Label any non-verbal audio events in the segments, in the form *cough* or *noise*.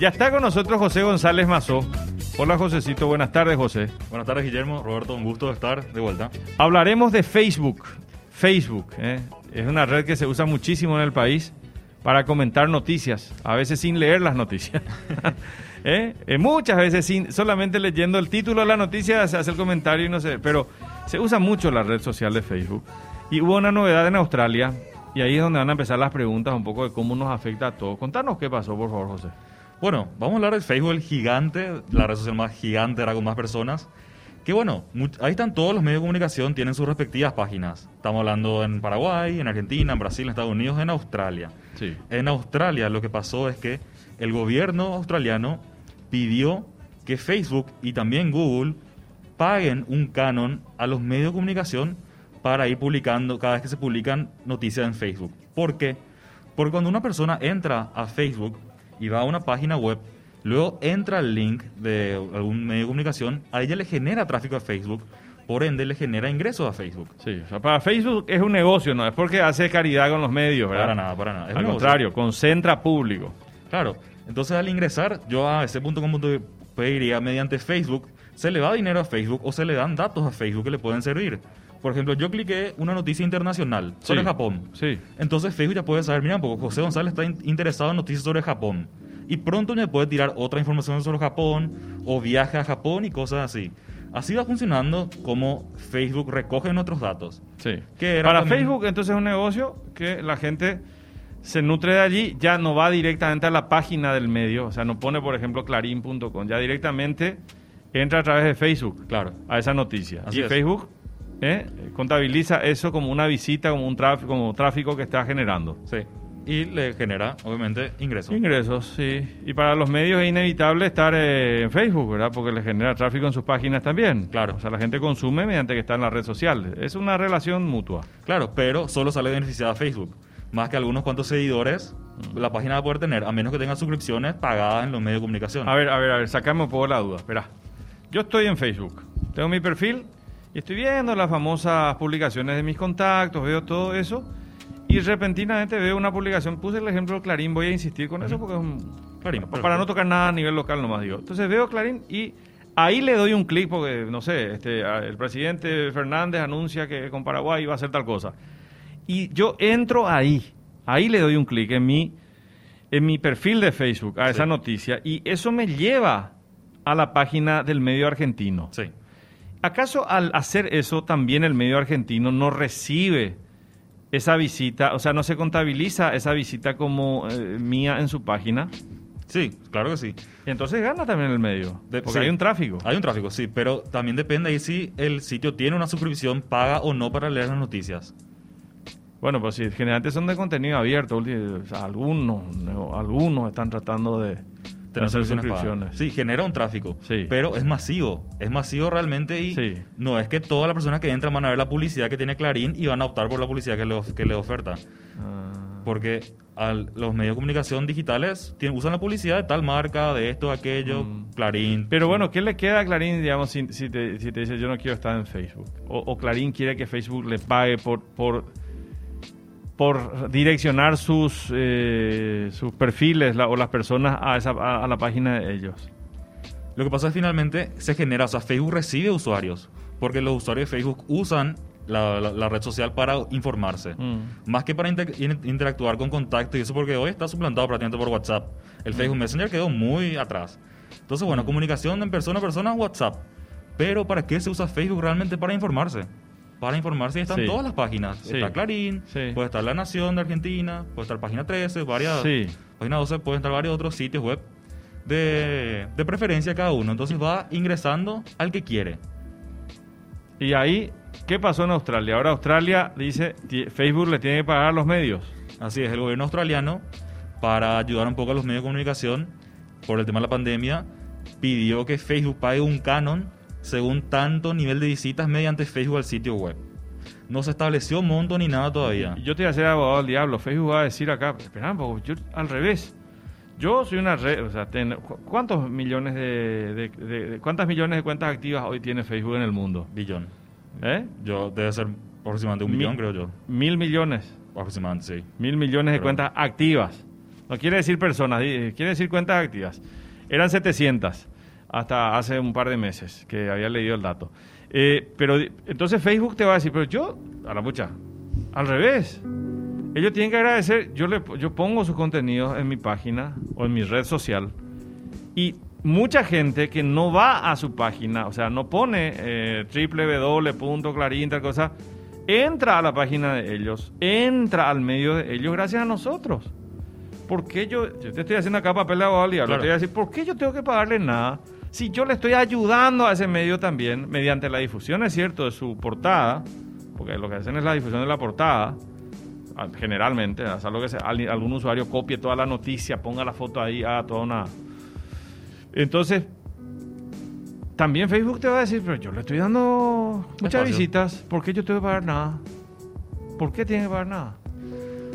Ya está con nosotros José González Mazó. Hola Josecito, buenas tardes José. Buenas tardes Guillermo, Roberto, un gusto estar de vuelta. Hablaremos de Facebook. Facebook ¿eh? es una red que se usa muchísimo en el país para comentar noticias, a veces sin leer las noticias. *laughs* ¿Eh? Eh, muchas veces sin, solamente leyendo el título de la noticia se hace el comentario y no sé, pero se usa mucho la red social de Facebook. Y hubo una novedad en Australia y ahí es donde van a empezar las preguntas un poco de cómo nos afecta a todos. Contanos qué pasó, por favor, José. Bueno, vamos a hablar de Facebook, el gigante, la red social más gigante, era con más personas. Que bueno, ahí están todos los medios de comunicación, tienen sus respectivas páginas. Estamos hablando en Paraguay, en Argentina, en Brasil, en Estados Unidos, en Australia. Sí. En Australia lo que pasó es que el gobierno australiano pidió que Facebook y también Google paguen un canon a los medios de comunicación para ir publicando cada vez que se publican noticias en Facebook. ¿Por qué? Porque cuando una persona entra a Facebook y va a una página web, luego entra el link de algún medio de comunicación, a ella le genera tráfico a Facebook, por ende le genera ingresos a Facebook. Sí, o sea, para Facebook es un negocio, no es porque hace caridad con los medios, ¿verdad? Para nada, para nada. Es Al contrario, concentra público. Claro, entonces al ingresar, yo a ese punto como iría mediante Facebook, se le da dinero a Facebook o se le dan datos a Facebook que le pueden servir. Por ejemplo, yo cliqué una noticia internacional sobre Japón. Sí. Entonces Facebook ya puede saber, mira, porque José González está interesado en noticias sobre Japón. Y pronto me puede tirar otra información sobre Japón o viaje a Japón y cosas así. Así va funcionando como Facebook recoge nuestros datos. Sí. Para Facebook entonces es un negocio que la gente se nutre de allí, ya no va directamente a la página del medio, o sea, no pone por ejemplo clarín.com, ya directamente entra a través de Facebook, claro, a esa noticia. y Facebook ¿eh? contabiliza eso como una visita, como un tráfico, como tráfico que está generando. Sí. Y le genera, obviamente, ingresos. Ingresos, sí. Y para los medios es inevitable estar eh, en Facebook, ¿verdad? Porque le genera tráfico en sus páginas también. Claro. O sea, la gente consume mediante que está en la red social. Es una relación mutua. Claro, pero solo sale beneficiada Facebook. Más que algunos cuantos seguidores mm. la página va a poder tener, a menos que tenga suscripciones pagadas en los medios de comunicación. A ver, a ver, a ver, sacame un poco la duda. Espera. Yo estoy en Facebook. Tengo mi perfil y estoy viendo las famosas publicaciones de mis contactos, veo todo eso. Y repentinamente veo una publicación, puse el ejemplo de Clarín, voy a insistir con eso porque es un... Clarín, para no tocar nada a nivel local nomás digo. Entonces veo Clarín y ahí le doy un clic porque, no sé, este, el presidente Fernández anuncia que con Paraguay va a hacer tal cosa. Y yo entro ahí, ahí le doy un clic en mi, en mi perfil de Facebook a esa noticia y eso me lleva a la página del medio argentino. Sí. ¿Acaso al hacer eso también el medio argentino no recibe esa visita, o sea, no se contabiliza esa visita como eh, mía en su página? Sí, claro que sí. Y entonces gana también el medio, porque hay un tráfico. Hay un tráfico, sí, pero también depende ahí si el sitio tiene una suscripción paga o no para leer las noticias. Bueno, pues sí, generalmente son de contenido abierto, algunos, algunos están tratando de, tener suscripciones. Sí, genera un tráfico, sí. pero es masivo, es masivo realmente y no es que todas las personas que entran van a ver la publicidad que tiene Clarín y van a optar por la publicidad que le, que le oferta. Ah. Porque los medios de comunicación digitales tienen, usan la publicidad de tal marca, de esto, aquello, mm. Clarín. Pero bueno, ¿qué le queda a Clarín, digamos, si, te, si te dice yo no quiero estar en Facebook? O, o Clarín quiere que Facebook le pague por... por por direccionar sus, eh, sus perfiles o las personas a, esa, a, la página de ellos. Lo que pasa es que finalmente se genera, o sea, Facebook recibe usuarios, porque los usuarios de Facebook usan la, red social para informarse, mm. más que para interactuar con contacto y eso porque hoy está suplantado prácticamente por WhatsApp. El mm. Facebook Messenger quedó muy atrás. Entonces, bueno, mm. comunicación en persona a persona, WhatsApp. Pero ¿para qué se usa Facebook realmente? Para informarse para informarse están todas las páginas. Está Clarín, puede estar La Nación de Argentina, puede estar Página 13, varias. Página 12, pueden estar varios otros sitios web de, de preferencia cada uno. Entonces va ingresando al que quiere. Y ahí, ¿qué pasó en Australia? Ahora Australia dice, Facebook le tiene que pagar a los medios. Así es, el gobierno australiano, para ayudar un poco a los medios de comunicación por el tema de la pandemia, pidió que Facebook pague un canon según tanto nivel de visitas mediante Facebook al sitio web. No se estableció monto ni nada todavía. Yo te voy a hacer abogado del diablo. Facebook va a decir acá, espera, yo al revés. Yo soy una red, o sea, ¿cuántos millones de, cuántas millones de cuentas activas hoy tiene Facebook en el mundo? Billón. ¿Eh? Yo debe ser aproximadamente un millón, creo yo. Mil millones. Aproximadamente, sí. Mil millones de cuentas activas. No quiere decir personas, quiere decir cuentas activas. Eran 700 hasta hace un par de meses que había leído el dato. Eh, pero entonces Facebook te va a decir, pero yo, a la mucha, al revés. Ellos tienen que agradecer, yo, le, yo pongo sus contenidos en mi página o en mi red social y mucha gente que no va a su página, o sea, no pone eh, www.clarín, tal cosa, entra a la página de ellos, entra al medio de ellos gracias a nosotros. ¿Por qué yo, yo te estoy haciendo acá papel de abogado claro. te voy a decir, ¿por qué yo tengo que pagarle nada? Si yo le estoy ayudando a ese medio también, mediante la difusión, es cierto, de su portada, porque lo que hacen es la difusión de la portada, ah, generalmente, lo que sea, algún usuario copie toda la noticia, ponga la foto ahí, a toda una... Entonces, también Facebook te va a decir, pero yo le estoy dando muchas visitas, ¿por qué yo tengo que pagar nada? ¿Por qué tiene que pagar nada?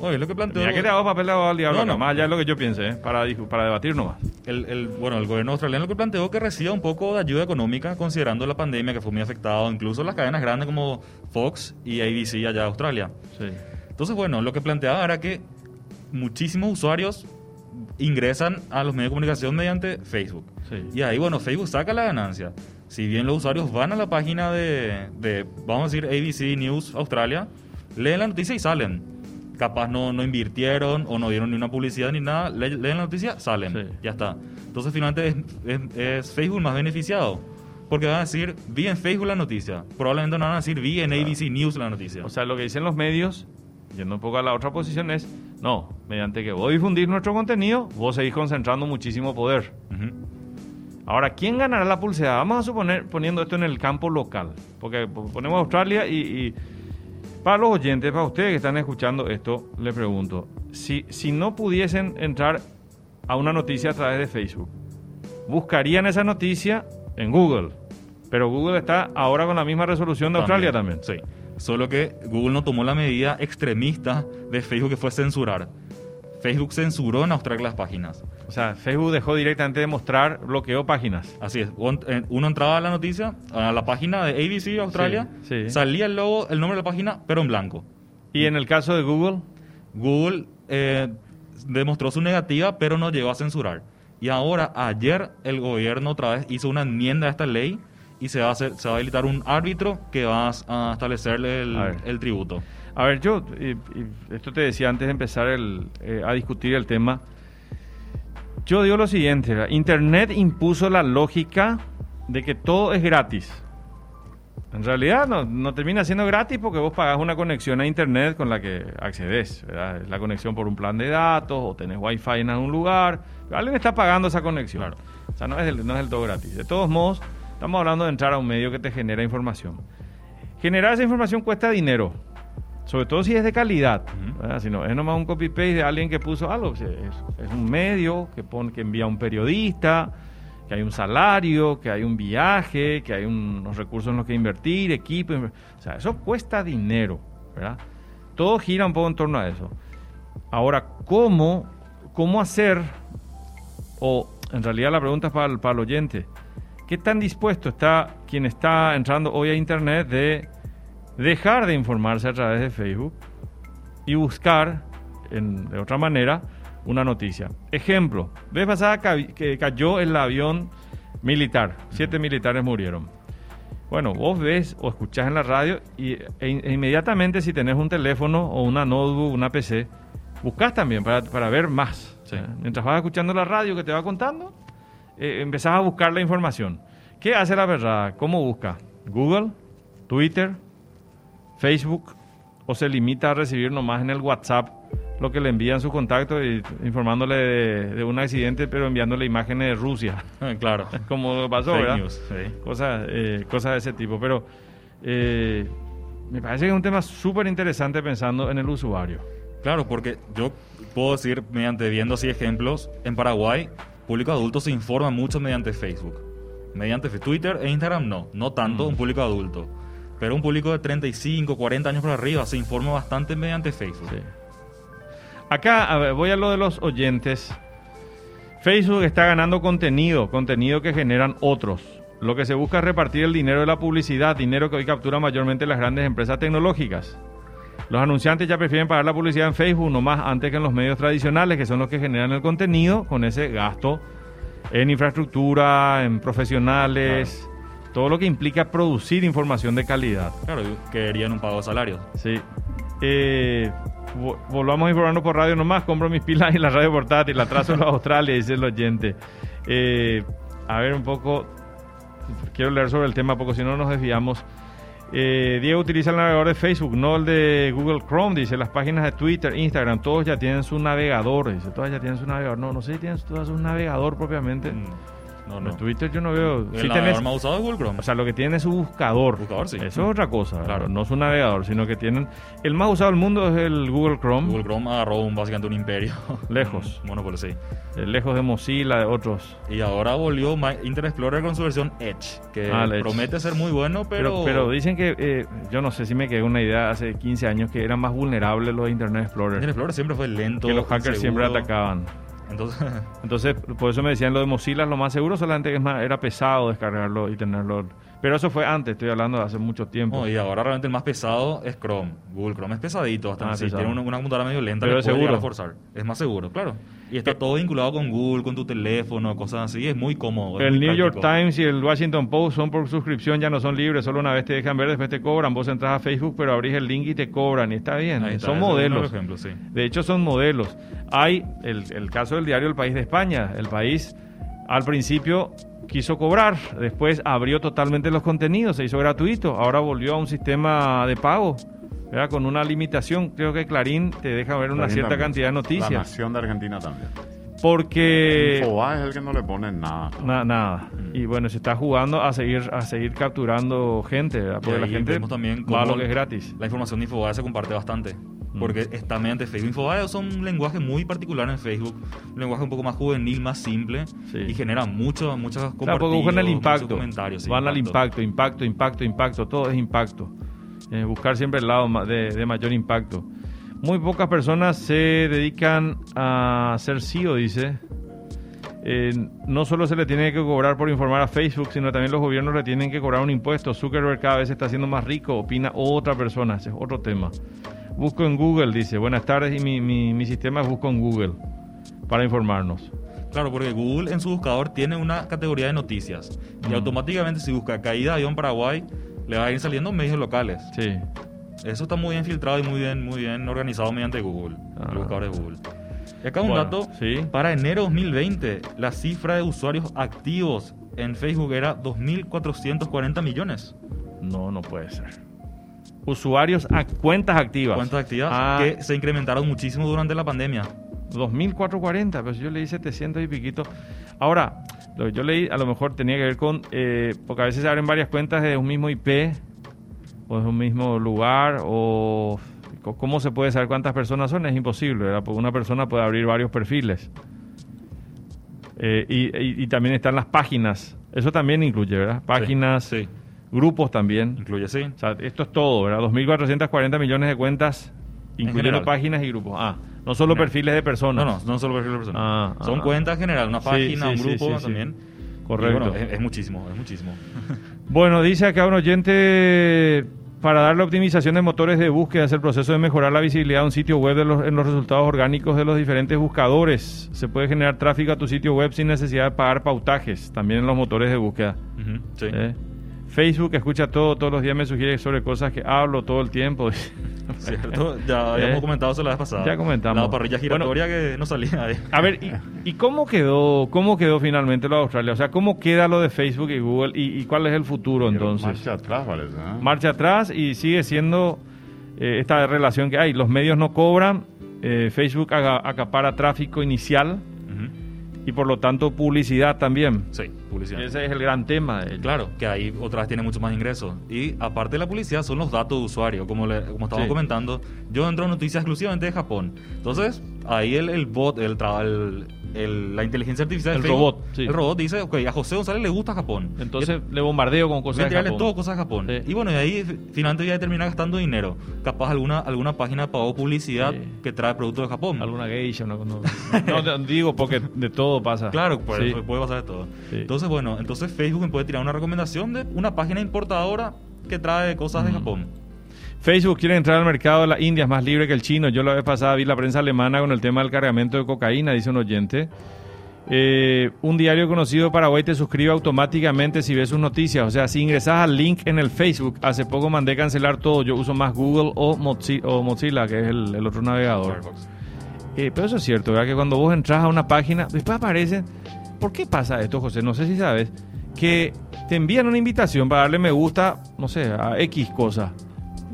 Oye, lo que planteo. Ya que te hago papel de al diablo, no, no, más allá es lo que yo piense, ¿eh? para, para debatir nomás. El, el, bueno, el gobierno australiano lo que planteó que reciba un poco de ayuda económica, considerando la pandemia que fue muy afectado, incluso las cadenas grandes como Fox y ABC allá en Australia. Sí. Entonces, bueno, lo que planteaba era que muchísimos usuarios ingresan a los medios de comunicación mediante Facebook. Sí. Y ahí, bueno, Facebook saca la ganancia. Si bien los usuarios van a la página de, de vamos a decir, ABC News Australia, leen la noticia y salen capaz no, no invirtieron o no dieron ni una publicidad ni nada, leen la noticia, salen, ya está. Entonces finalmente es, Facebook más beneficiado. Porque van a decir, vi en Facebook la noticia. Probablemente no van a decir, vi en ABC News la noticia. O sea, lo que dicen los medios, yendo un poco a la otra posición, es, no, mediante que vos difundís nuestro contenido, vos seguís concentrando muchísimo poder. Ahora, ¿quién ganará la publicidad? Vamos a suponer, poniendo esto en el campo local, porque ponemos Australia y para los oyentes, para ustedes que están escuchando esto, le pregunto, si, si no pudiesen entrar a una noticia a través de Facebook, ¿buscarían esa noticia en Google? Pero Google está ahora con la misma resolución de Australia también. Sí. Solo que Google no tomó la medida extremista de Facebook que fue censurar. Facebook censuró en Australia las páginas. O sea, Facebook dejó directamente de mostrar, bloqueó páginas. Así es. Eh, uno entraba a la noticia, a la página de ABC Australia, salía el logo, el nombre de la página, pero en blanco. ¿Y en el caso de Google? Google eh, demostró su negativa, pero no llegó a censurar. Y ahora, ayer, el gobierno otra vez hizo una enmienda a esta ley y se va a, hacer, se va a habilitar un árbitro que va a establecerle el tributo. A ver, yo, esto te decía antes de empezar eh, a discutir el tema. Yo digo lo siguiente, Internet impuso la lógica de que todo es gratis. En realidad no, termina siendo gratis porque vos pagás una conexión a Internet con la que accedes. ¿verdad? La conexión por un plan de datos o tenés Wi-Fi en algún lugar. alguien está pagando esa conexión. O sea, no es, no es del todo gratis. De todos modos, estamos hablando de entrar a un medio que te genera información. Generar esa información cuesta dinero. Sobre todo si es de calidad. Si no, es nomás un copy-paste de alguien que puso algo. Es, un medio que, pone, que envía un periodista, que hay un salario, que hay un viaje, que hay unos recursos en los que invertir, equipo. O sea, eso cuesta dinero. ¿verdad? Todo gira un poco en torno a eso. Ahora, ¿cómo, cómo hacer? O en realidad la pregunta es para para el oyente. ¿Qué tan dispuesto está quien está entrando hoy a Internet de dejar de informarse a través de Facebook y buscar de otra manera una noticia. Ejemplo, vez pasada que cayó el avión militar, siete militares murieron. Bueno, vos ves o escuchás en la radio y, e, e inmediatamente si tenés un teléfono o una notebook, una PC, buscas también para, ver más. Mientras vas escuchando la radio que te va contando, eh, empezás a buscar la información. ¿Qué hace la verdad? ¿Cómo busca? Google, Twitter, Facebook o se limita a recibir nomás en el WhatsApp lo que le envían su contacto y informándole de, un accidente, pero enviándole imágenes de Rusia. claro. *laughs* Como pasó, ¿verdad? Cosas, eh, cosas de ese tipo. Pero eh, me parece que es un tema súper interesante pensando en el usuario. Claro, porque yo puedo decir, mediante viendo así ejemplos, en Paraguay, público adulto se informa mucho mediante Facebook. Mediante Twitter e Instagram no, no tanto mm. un público adulto. Pero un público de 35, 40 años por arriba se informa bastante mediante Facebook. Acá voy a lo de los oyentes. Facebook está ganando contenido, contenido que generan otros. Lo que se busca es repartir el dinero de la publicidad, dinero que hoy captura mayormente las grandes empresas tecnológicas. Los anunciantes ya prefieren pagar la publicidad en Facebook nomás antes que en los medios tradicionales, que son los que generan el contenido, con ese gasto en infraestructura, en profesionales, todo lo que implica producir información de calidad. Claro, querían un pago de salarios. Sí. Eh, vo- volvamos a informarnos por radio nomás. Compro mis pilas y la radio portátil. La trazo en los Australia, dice el oyente. Eh, a ver un poco. Quiero leer sobre el tema, porque si no nos desviamos. Eh, Diego utiliza el navegador de Facebook, no el de Google Chrome. Dice las páginas de Twitter, Instagram, todos ya tienen su navegador. Dice, todas ya tienen su navegador. No, no sé si tienen todas un navegador propiamente. Mm, No, En no. Twitter yo no veo. El Sí navegador más usado es Google Chrome. o sea, lo que tiene es su buscador. Buscador, sí. Eso es otra cosa, Claro. No es un navegador, sino que tienen... El más usado del mundo es el Google Chrome, Google Chrome agarró un, básicamente un imperio. *laughs* Lejos. Un Monopoly, sí. eh, lejos de Mozilla, de otros. Y ahora volvió Internet Explorer con su versión Edge, que Ah, Edge. promete ser muy bueno, pero... Pero, pero dicen que, eh, yo no sé si me quedé una idea hace 15 años, que eran más vulnerables los Internet Explorer. Internet Explorer siempre fue lento. que los hackers siempre atacaban. Entonces, *laughs* Entonces, por eso me decían lo de Mozilla, lo más seguro solamente era pesado descargarlo y tenerlo. Pero eso fue antes, estoy hablando de hace mucho tiempo. no, y ahora realmente el más pesado es Chrome. Google Chrome es pesadito, hasta Ah, si pesado. tiene una, una computadora medio lenta, Pero es seguro. a forzar. Es más seguro, claro. Y está Eh, todo vinculado con Google, con tu teléfono, cosas así. Es muy cómodo. El muy New York. Times y el Washington Post son por suscripción, ya no son libres, solo una vez te dejan ver, después te cobran. Vos entras a Facebook, pero abrís el link y te cobran. Y está bien, está, son modelos. sí. De hecho, son modelos. Hay el, el caso del diario El País de España. El país al principio quiso cobrar, después abrió totalmente los contenidos, se hizo gratuito, ahora volvió a un sistema de pago. ¿verdad? Con una limitación, creo que Clarín te deja ver una Clarín cierta también. cantidad de La noticias. Nación de Argentina también. Porque Infobae es el que no le pone nada. Na- nada. Mm. Y bueno, se está jugando a seguir a seguir capturando gente, ¿verdad? porque la gente también va a lo que es gratis. La información de Infobae se comparte bastante. Porque está mediante Facebook. Infobae son un lenguaje muy particular en Facebook. Un lenguaje un poco más juvenil, más simple. Sí. Y genera mucho, muchos Claro, porque buscan el impacto. comentarios. sí, Van al impacto, impacto, impacto, impacto. Todo es impacto. Eh, buscar siempre el lado de, de mayor impacto. Muy pocas personas se dedican a ser CEO, dice. Eh, no solo se le tiene que cobrar por informar a Facebook, sino también los gobiernos le tienen que cobrar un impuesto. Zuckerberg cada vez está haciendo más rico, opina otra persona, ese es otro tema. Busco en Google, dice, buenas tardes y mi, mi, mi sistema es busco en Google para informarnos. Claro, porque Google en su buscador tiene una categoría de noticias. Y Mm. automáticamente si busca caída de avión Paraguay, le va a ir saliendo medios locales. Sí. Eso está muy bien filtrado y muy bien, muy bien organizado mediante Google, Ah. el buscador de Google. Y acá un Bueno, dato, sí. para enero 2020, la cifra de usuarios activos en Facebook era 2.440 millones. No, no puede ser. Usuarios a cuentas activas. Cuentas activas Ah, que se incrementaron muchísimo durante la pandemia. 2440, pues yo leí 700 y piquito. Ahora, lo que yo leí a lo mejor tenía que ver con, eh, porque a veces se abren varias cuentas de un mismo IP, o de un mismo lugar, o cómo se puede saber cuántas personas son, es imposible, ¿verdad? Porque una persona puede abrir varios perfiles. Eh, y, y- y también están las páginas, eso también incluye, ¿verdad? Páginas, Sí, grupos también. incluye, sí. O sea, esto es todo, ¿verdad? 2.440 millones de cuentas, incluyendo páginas y grupos. Ah, no solo General. perfiles de personas. No, no, no solo perfil de persona. Ah, Son ah. cuentas en general, una página, sí, un grupo sí, también. Correcto. Bueno, es, es muchísimo, es muchísimo. *laughs* Bueno, dice acá un oyente, para dar la optimización de motores de búsqueda es el proceso de mejorar la visibilidad de un sitio web de los- en los resultados orgánicos de los diferentes buscadores. Se puede generar tráfico a tu sitio web sin necesidad de pagar pautajes, también en los motores de búsqueda. Ujú, sí. ¿eh? Facebook escucha todo, todos los días me sugiere sobre cosas que hablo todo el tiempo. *laughs* Cierto, ya habíamos ¿Eh? comentado eso la vez pasada. Ya comentamos. La parrilla giratoria que no salía ahí. A ver, ¿y, y cómo quedó cómo quedó finalmente lo de Australia? O sea, ¿cómo queda lo de Facebook y Google y, y cuál es el futuro Pero entonces? Marcha atrás. ¿eh? Marcha atrás y sigue siendo eh, esta relación que hay. Los medios no cobran, eh, Facebook acapara tráfico inicial. Y por lo tanto publicidad también. Sí, publicidad. Ese es el gran tema de. Claro, que ahí otra vez tiene mucho más ingresos. Y aparte de la publicidad, son los datos de usuario. Como, le- como estábamos Sí. comentando, yo entro a noticias exclusivamente de Japón. Entonces, ahí el, el bot, el, el- el- la inteligencia artificial El Facebook, robot, sí. el robot dice, ok, a José González le gusta Japón. Entonces le bombardeo con Voy cosas a de Japón. todo cosas de Japón. Sí. Y bueno, y ahí fi- finalmente voy a terminar gastando dinero. Capaz alguna, alguna página pagó publicidad Sí. que trae productos de Japón. Alguna geisha, no, no, no, digo porque de todo pasa. Claro, Sí. puede pasar de todo. Entonces, bueno, entonces Facebook me puede tirar una recomendación de una página importadora que trae cosas de. Japón. Facebook quiere entrar al mercado de la India, es más libre que el chino. Yo la vez pasada vi la prensa alemana con el tema del cargamento de cocaína, dice un oyente. Eh, un diario conocido de Paraguay te suscribe automáticamente si ves sus noticias. O sea, si ingresas al link en el Facebook, hace poco mandé cancelar todo. Yo uso más Google o Mozilla, o Mozilla que es el, el otro navegador. Eh, pero eso es cierto, ¿verdad? Que cuando vos entras a una página, después aparecen. ¿Por qué pasa esto, José? No sé si sabes. Que te envían una invitación para darle me gusta, no sé, a X cosa.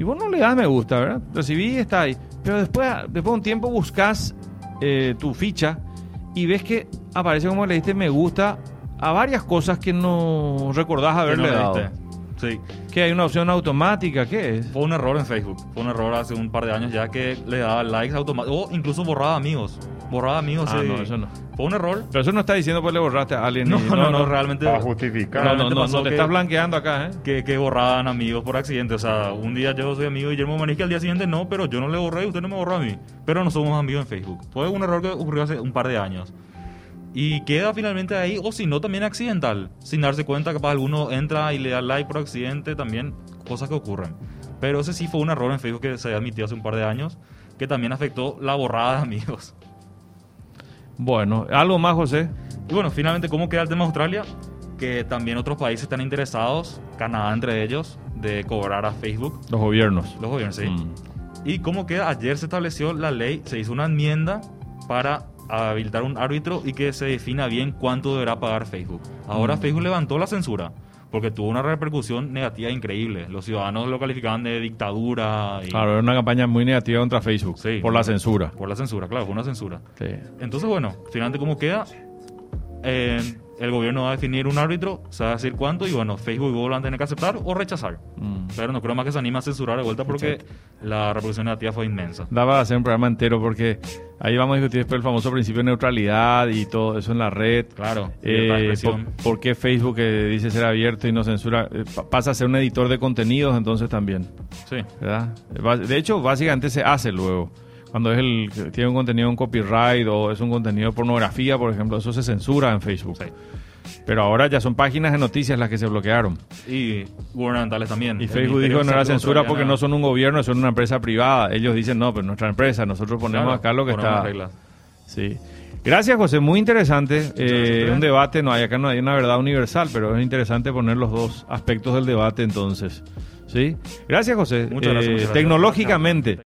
Y vos no le das me gusta, ¿verdad? Recibí y está ahí. Pero después, después de un tiempo buscas eh, tu ficha y ves que aparece como le diste me gusta a varias cosas que no recordás haberle no dado. Sí. Que hay una opción automática, ¿qué es? Fue un error en Facebook. Fue un error hace un par de años ya que le daba likes automáticos. O incluso borraba amigos. Borraba amigos. Ah, sí. no, eso no. Fue un error. Pero eso no está diciendo pues le borraste a alguien. *laughs* No, y- no, no, realmente. Para justificar. No, no, no, no estás blanqueando acá, ¿eh? que, que borraban amigos por accidente. O sea, un día yo soy amigo de Guillermo Manisque, al día siguiente no, pero yo no le borré y usted no me borró a mí. Pero no somos amigos en Facebook. Fue un error que ocurrió hace un par de años. Y queda finalmente ahí, o si no, también accidental. Sin darse cuenta, capaz alguno entra y le da like por accidente, también cosas que ocurren. Pero ese sí fue un error en Facebook que se admitió hace un par de años, que también afectó la borrada de amigos. Bueno, algo más, José. Y bueno, finalmente, ¿cómo queda el tema de Australia? Que también otros países están interesados, Canadá entre ellos, de cobrar a Facebook. Los gobiernos. Los gobiernos, sí. Mm. ¿Y cómo queda? Ayer se estableció la ley, se hizo una enmienda para habilitar un árbitro y que se defina bien cuánto deberá pagar Facebook. Ahora Mm. Facebook levantó la censura porque tuvo una repercusión negativa increíble. Los ciudadanos lo calificaban de dictadura y Claro, era una campaña muy negativa contra Facebook Sí. por la censura. por la censura, claro, fue una censura. Sí. Entonces, bueno, finalmente cómo queda, Eh, el gobierno va a definir un árbitro, se va a decir cuánto y bueno, Facebook y Google van a tener que aceptar o rechazar. Mm. Pero no creo más que se anime a censurar de vuelta porque la repercusión negativa fue inmensa. Daba a hacer un programa entero porque ahí vamos a discutir después el famoso principio de neutralidad y todo eso en la red. Claro, Eh, por, qué Facebook que dice ser abierto y no censura eh, pa- pasa a ser un editor de contenidos entonces también, Sí. Eh, De hecho, básicamente se hace luego. Cuando es el que tiene un contenido en copyright o es un contenido de pornografía, por ejemplo, eso se censura en Facebook. Sí. Pero ahora ya son páginas de noticias las que se bloquearon. Y gubernamentales también. Y Facebook dijo no de era censura porque no son un gobierno, son una empresa privada. Ellos dicen no, pero nuestra empresa, nosotros ponemos Claro, acá lo que está. reglas. Sí. Gracias, José. Muy interesante. Eh, un debate, no hay acá no hay una verdad universal, pero es interesante poner los dos aspectos del debate entonces. ¿Sí? Gracias, José. Muchas gracias, Eh, muchas gracias. Tecnológicamente.